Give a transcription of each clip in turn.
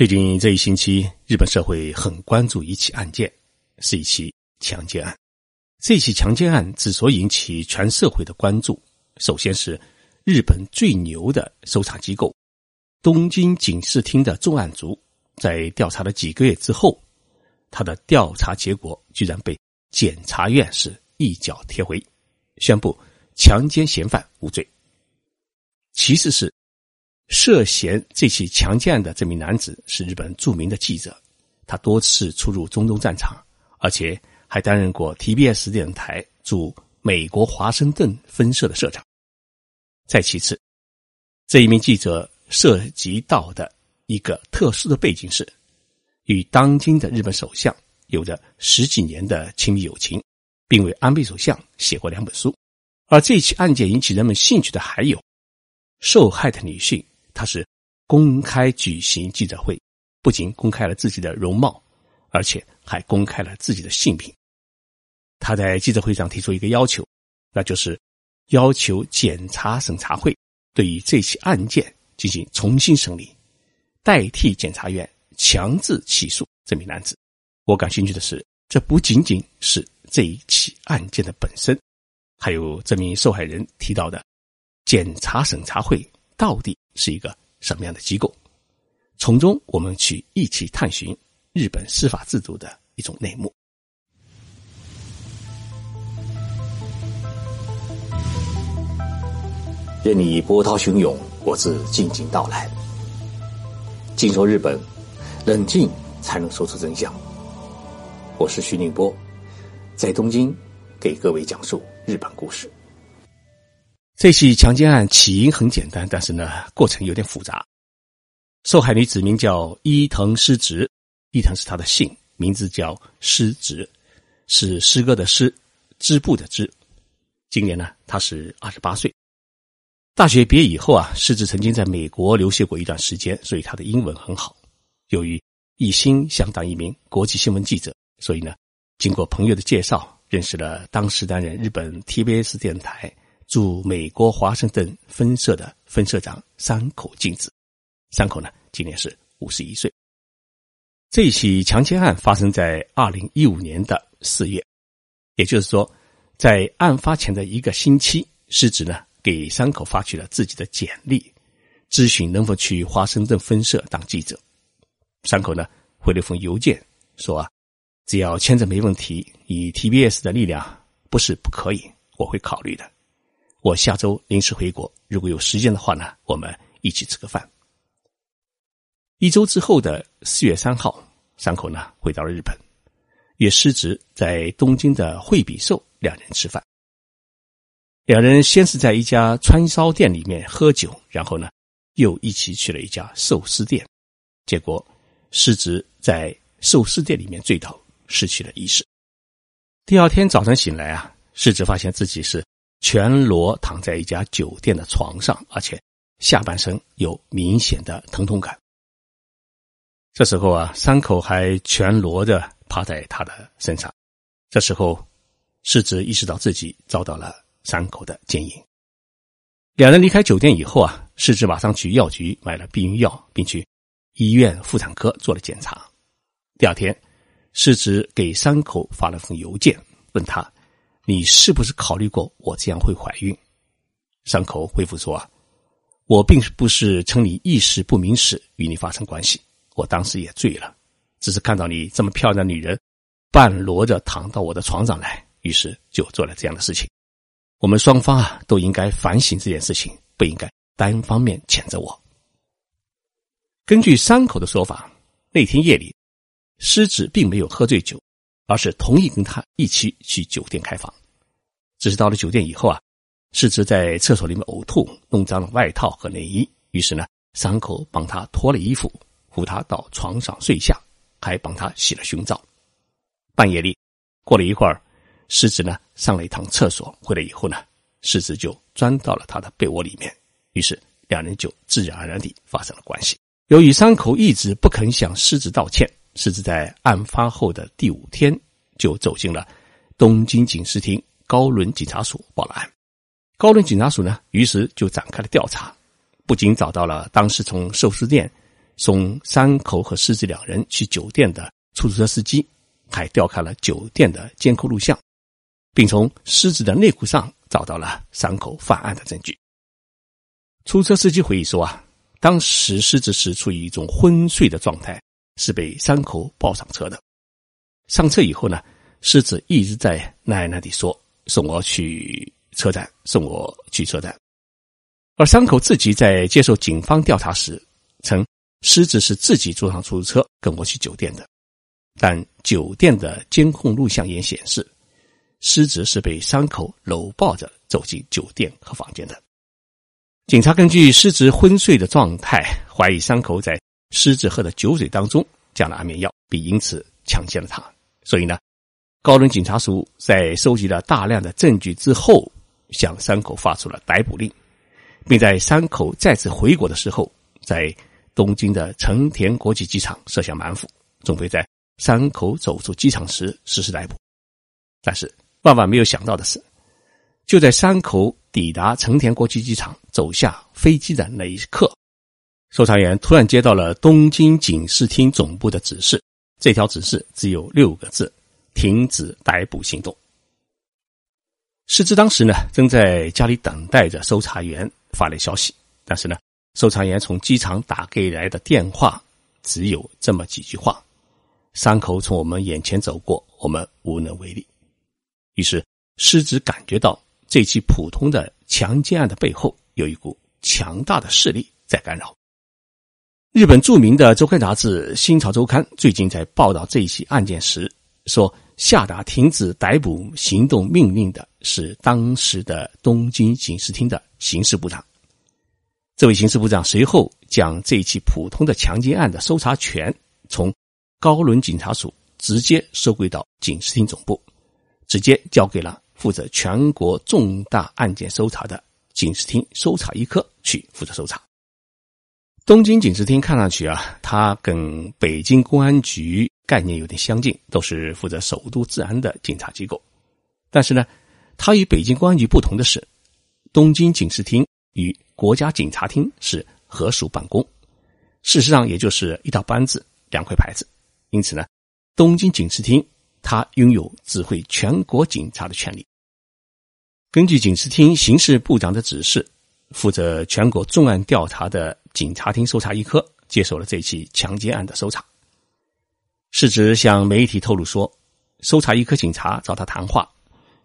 最近这一星期，日本社会很关注一起案件，是一起强奸案。这起强奸案之所以引起全社会的关注，首先是日本最牛的搜查机构——东京警视厅的重案组，在调查了几个月之后，他的调查结果居然被检察院是一脚踢回，宣布强奸嫌犯无罪。其次是。涉嫌这起强奸案的这名男子是日本著名的记者，他多次出入中东战场，而且还担任过 TBS 电视台驻美国华盛顿分社的社长。再其次，这一名记者涉及到的一个特殊的背景是，与当今的日本首相有着十几年的亲密友情，并为安倍首相写过两本书。而这起案件引起人们兴趣的还有受害的女性。他是公开举行记者会，不仅公开了自己的容貌，而且还公开了自己的姓名。他在记者会上提出一个要求，那就是要求检察审查会对于这起案件进行重新审理，代替检察院强制起诉这名男子。我感兴趣的是，这不仅仅是这一起案件的本身，还有这名受害人提到的检察审查会。到底是一个什么样的机构？从中我们去一起探寻日本司法制度的一种内幕。任你波涛汹涌，我自静静到来。静说日本，冷静才能说出真相。我是徐宁波，在东京给各位讲述日本故事。这起强奸案起因很简单，但是呢，过程有点复杂。受害女子名叫伊藤诗直，伊藤是她的姓，名字叫诗直，是诗歌的诗，织布的织。今年呢，她是二十八岁。大学毕业以后啊，诗直曾经在美国留学过一段时间，所以她的英文很好。由于一心想当一名国际新闻记者，所以呢，经过朋友的介绍，认识了当时担任日本 TBS 电台。驻美国华盛顿分社的分社长山口静子，山口呢今年是五十一岁。这起强奸案发生在二零一五年的四月，也就是说，在案发前的一个星期，失职呢给山口发去了自己的简历，咨询能否去华盛顿分社当记者。山口呢回了一封邮件说啊，只要签证没问题，以 TBS 的力量不是不可以，我会考虑的。我下周临时回国，如果有时间的话呢，我们一起吃个饭。一周之后的四月三号，山口呢回到了日本，约师侄在东京的惠比寿两人吃饭。两人先是在一家川烧店里面喝酒，然后呢又一起去了一家寿司店，结果师侄在寿司店里面醉倒，失去了意识。第二天早晨醒来啊，师侄发现自己是。全裸躺在一家酒店的床上，而且下半身有明显的疼痛感。这时候啊，伤口还全裸的趴在他的身上。这时候，世子意识到自己遭到了伤口的奸淫。两人离开酒店以后啊，世子马上去药局买了避孕药，并去医院妇产科做了检查。第二天，世子给伤口发了封邮件，问他。你是不是考虑过我这样会怀孕？伤口回复说：“啊，我并不是趁你意识不明时与你发生关系，我当时也醉了，只是看到你这么漂亮女人半裸着躺到我的床上来，于是就做了这样的事情。我们双方啊都应该反省这件事情，不应该单方面谴责我。”根据伤口的说法，那天夜里，狮子并没有喝醉酒，而是同意跟他一起去酒店开房。只是到了酒店以后啊，世子在厕所里面呕吐，弄脏了外套和内衣。于是呢，伤口帮他脱了衣服，扶他到床上睡下，还帮他洗了胸罩。半夜里，过了一会儿，世子呢上了一趟厕所，回来以后呢，世子就钻到了他的被窝里面。于是两人就自然而然地发生了关系。由于伤口一直不肯向狮子道歉，狮子在案发后的第五天就走进了东京警视厅。高伦警察署报了案，高伦警察署呢，于是就展开了调查，不仅找到了当时从寿司店送山口和狮子两人去酒店的出租车司机，还调看了酒店的监控录像，并从狮子的内裤上找到了山口犯案的证据。出租车司机回忆说：“啊，当时狮子是处于一种昏睡的状态，是被山口抱上车的。上车以后呢，狮子一直在奶奶地说：‘送我去车站，送我去车站。’而山口自己在接受警方调查时称。”狮子是自己坐上出租车跟我去酒店的，但酒店的监控录像也显示，狮子是被伤口搂抱着走进酒店和房间的。警察根据狮子昏睡的状态，怀疑伤口在狮子喝的酒水当中加了安眠药，并因此强奸了他。所以呢，高伦警察署在收集了大量的证据之后，向山口发出了逮捕令，并在山口再次回国的时候，在。东京的成田国际机场设下埋伏，准备在山口走出机场时实施逮捕。但是万万没有想到的是，就在山口抵达成田国际机场、走下飞机的那一刻，搜查员突然接到了东京警视厅总部的指示。这条指示只有六个字：停止逮捕行动。失之当时呢，正在家里等待着搜查员发来消息，但是呢。搜查员从机场打给来的电话只有这么几句话：“伤口从我们眼前走过，我们无能为力。”于是，狮子感觉到这起普通的强奸案的背后有一股强大的势力在干扰。日本著名的周刊杂志《新潮周刊》最近在报道这一起案件时说：“下达停止逮捕行动命令的是当时的东京警视厅的刑事部长。”这位刑事部长随后将这起普通的强奸案的搜查权从高伦警察署直接收归到警视厅总部，直接交给了负责全国重大案件搜查的警视厅搜查一科去负责搜查。东京警视厅看上去啊，它跟北京公安局概念有点相近，都是负责首都治安的警察机构。但是呢，它与北京公安局不同的是，东京警视厅与国家警察厅是合署办公，事实上也就是一道班子、两块牌子。因此呢，东京警视厅它拥有指挥全国警察的权利。根据警视厅刑事部长的指示，负责全国重案调查的警察厅搜查一科接手了这起强奸案的搜查。是指向媒体透露说，搜查一科警察找他谈话，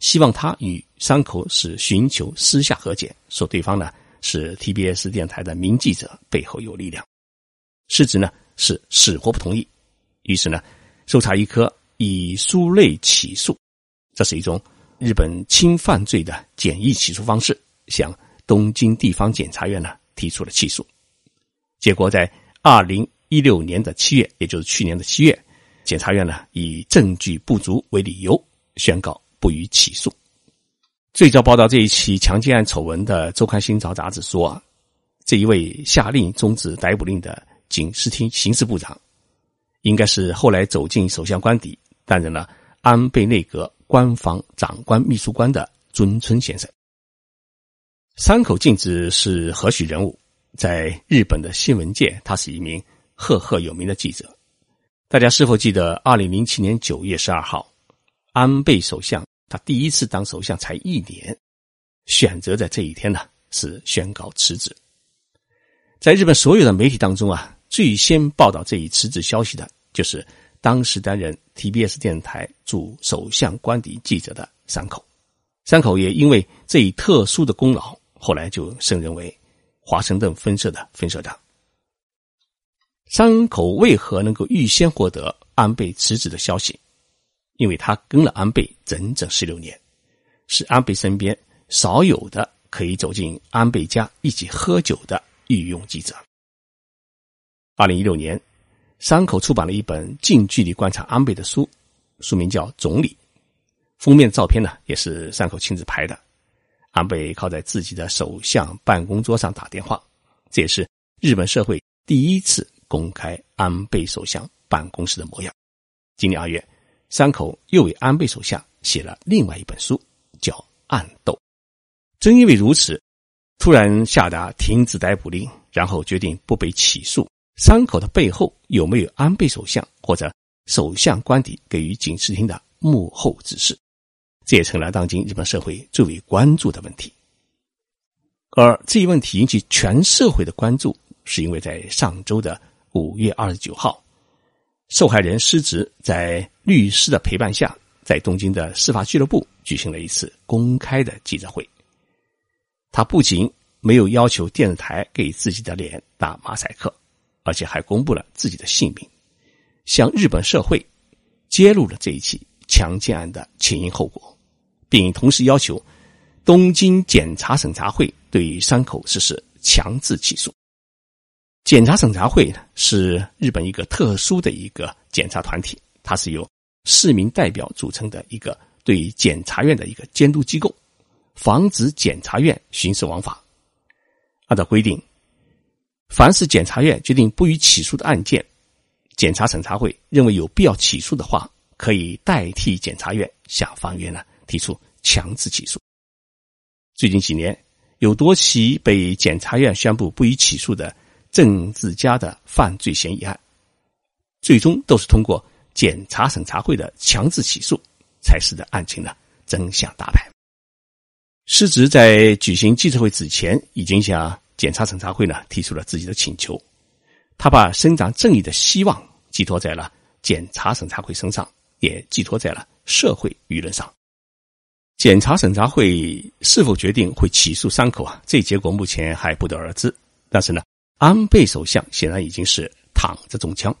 希望他与山口是寻求私下和解，说对方呢。是 TBS 电台的名记者背后有力量，是指呢是死活不同意，于是呢，搜查一科以书类起诉，这是一种日本轻犯罪的简易起诉方式，向东京地方检察院呢提出了起诉，结果在二零一六年的七月，也就是去年的七月，检察院呢以证据不足为理由，宣告不予起诉。最早报道这一起强奸案丑闻的《周刊新潮》杂志说，啊，这一位下令终止逮捕令的警视厅刑事部长，应该是后来走进首相官邸，担任了安倍内阁官房长官秘书官的尊村先生。山口敬子是何许人物？在日本的新闻界，他是一名赫赫有名的记者。大家是否记得，二零零七年九月十二号，安倍首相？他第一次当首相才一年，选择在这一天呢是宣告辞职。在日本所有的媒体当中啊，最先报道这一辞职消息的就是当时担任 TBS 电台驻首相官邸记者的山口。山口也因为这一特殊的功劳，后来就升任为华盛顿分社的分社长。山口为何能够预先获得安倍辞职的消息？因为他跟了安倍整整十六年，是安倍身边少有的可以走进安倍家一起喝酒的御用记者。二零一六年，山口出版了一本近距离观察安倍的书，书名叫《总理》，封面照片呢也是山口亲自拍的。安倍靠在自己的首相办公桌上打电话，这也是日本社会第一次公开安倍首相办公室的模样。今年二月。山口又为安倍首相写了另外一本书，叫《暗斗》。正因为如此，突然下达停止逮捕令，然后决定不被起诉，山口的背后有没有安倍首相或者首相官邸给予警视厅的幕后指示？这也成了当今日本社会最为关注的问题。而这一问题引起全社会的关注，是因为在上周的五月二十九号，受害人失职在律师的陪伴下，在东京的司法俱乐部举行了一次公开的记者会。他不仅没有要求电视台给自己的脸打马赛克，而且还公布了自己的姓名，向日本社会揭露了这一起强奸案的前因后果，并同时要求东京检察审查会对山口实施强制起诉。检察审查会呢是日本一个特殊的一个检察团体，它是由市民代表组成的一个对检察院的一个监督机构，防止检察院徇私枉法。按照规定，凡是检察院决定不予起诉的案件，检察审查会认为有必要起诉的话，可以代替检察院向法院呢提出强制起诉。最近几年，有多起被检察院宣布不予起诉的政治家的犯罪嫌疑案，最终都是通过检察审查会的强制起诉，才使得案情呢真相大白。失职在举行记者会之前，已经向检察审查会呢提出了自己的请求。他把伸张正义的希望寄托在了检察审查会身上，也寄托在了社会舆论上。检察审查会是否决定会起诉山口啊？这结果目前还不得而知。但是呢，安倍首相显然已经是躺着中枪。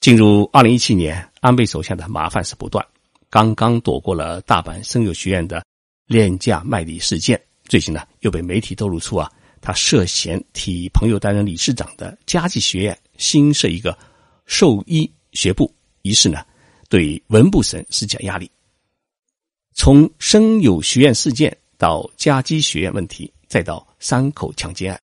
进入二零一七年，安倍首相的麻烦事不断，刚刚躲过了大阪声优学院的。廉价卖礼事件，最近呢又被媒体透露出啊，他涉嫌替朋友担任理事长的家计学院新设一个兽医学部，于是呢对文部省施加压力。从生友学院事件到家基学院问题，再到山口强奸案，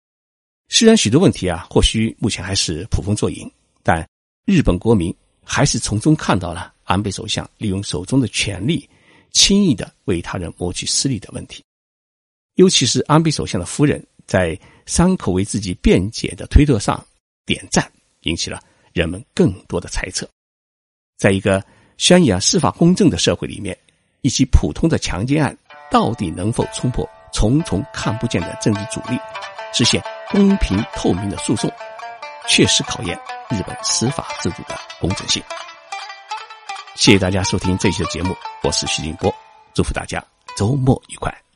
虽然许多问题啊或许目前还是捕风捉影，但日本国民还是从中看到了安倍首相利用手中的权力。轻易的为他人谋取私利的问题，尤其是安倍首相的夫人在山口为自己辩解的推特上点赞，引起了人们更多的猜测。在一个宣扬司法公正的社会里面，一起普通的强奸案到底能否冲破重重看不见的政治阻力，实现公平透明的诉讼，确实考验日本司法制度的公正性。谢谢大家收听这期的节目，我是徐静波，祝福大家周末愉快。